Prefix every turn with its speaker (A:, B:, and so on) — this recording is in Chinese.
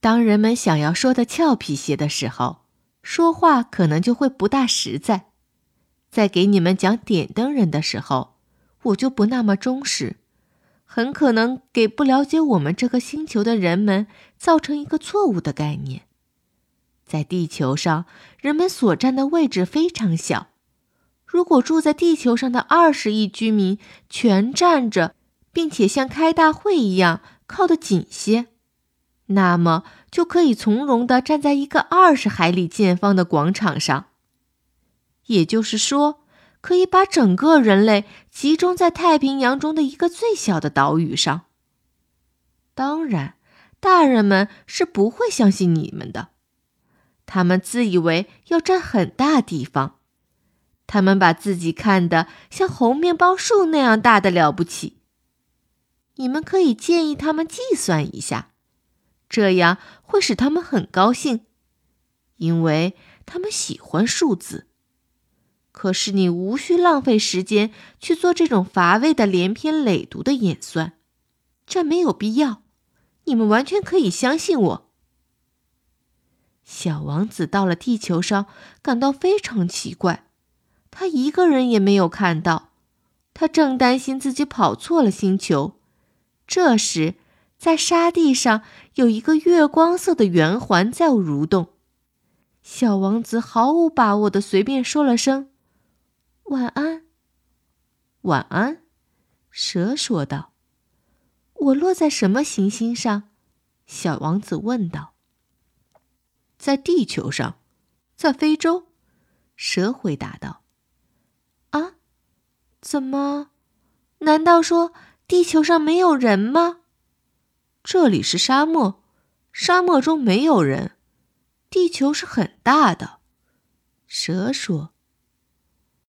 A: 当人们想要说的俏皮些的时候，说话可能就会不大实在。在给你们讲点灯人的时候，我就不那么忠实，很可能给不了解我们这个星球的人们造成一个错误的概念。在地球上，人们所占的位置非常小。如果住在地球上的二十亿居民全站着，并且像开大会一样靠得紧些，那么就可以从容地站在一个二十海里见方的广场上。也就是说，可以把整个人类集中在太平洋中的一个最小的岛屿上。当然，大人们是不会相信你们的，他们自以为要占很大地方。他们把自己看得像猴面包树那样大的了不起。你们可以建议他们计算一下，这样会使他们很高兴，因为他们喜欢数字。可是你无需浪费时间去做这种乏味的连篇累牍的演算，这没有必要。你们完全可以相信我。小王子到了地球上，感到非常奇怪。他一个人也没有看到，他正担心自己跑错了星球。这时，在沙地上有一个月光色的圆环在蠕动。小王子毫无把握的随便说了声“晚安”。晚安，蛇说道。“我落在什么行星上？”小王子问道。“在地球上，在非洲。”蛇回答道。啊，怎么？难道说地球上没有人吗？这里是沙漠，沙漠中没有人。地球是很大的，蛇说。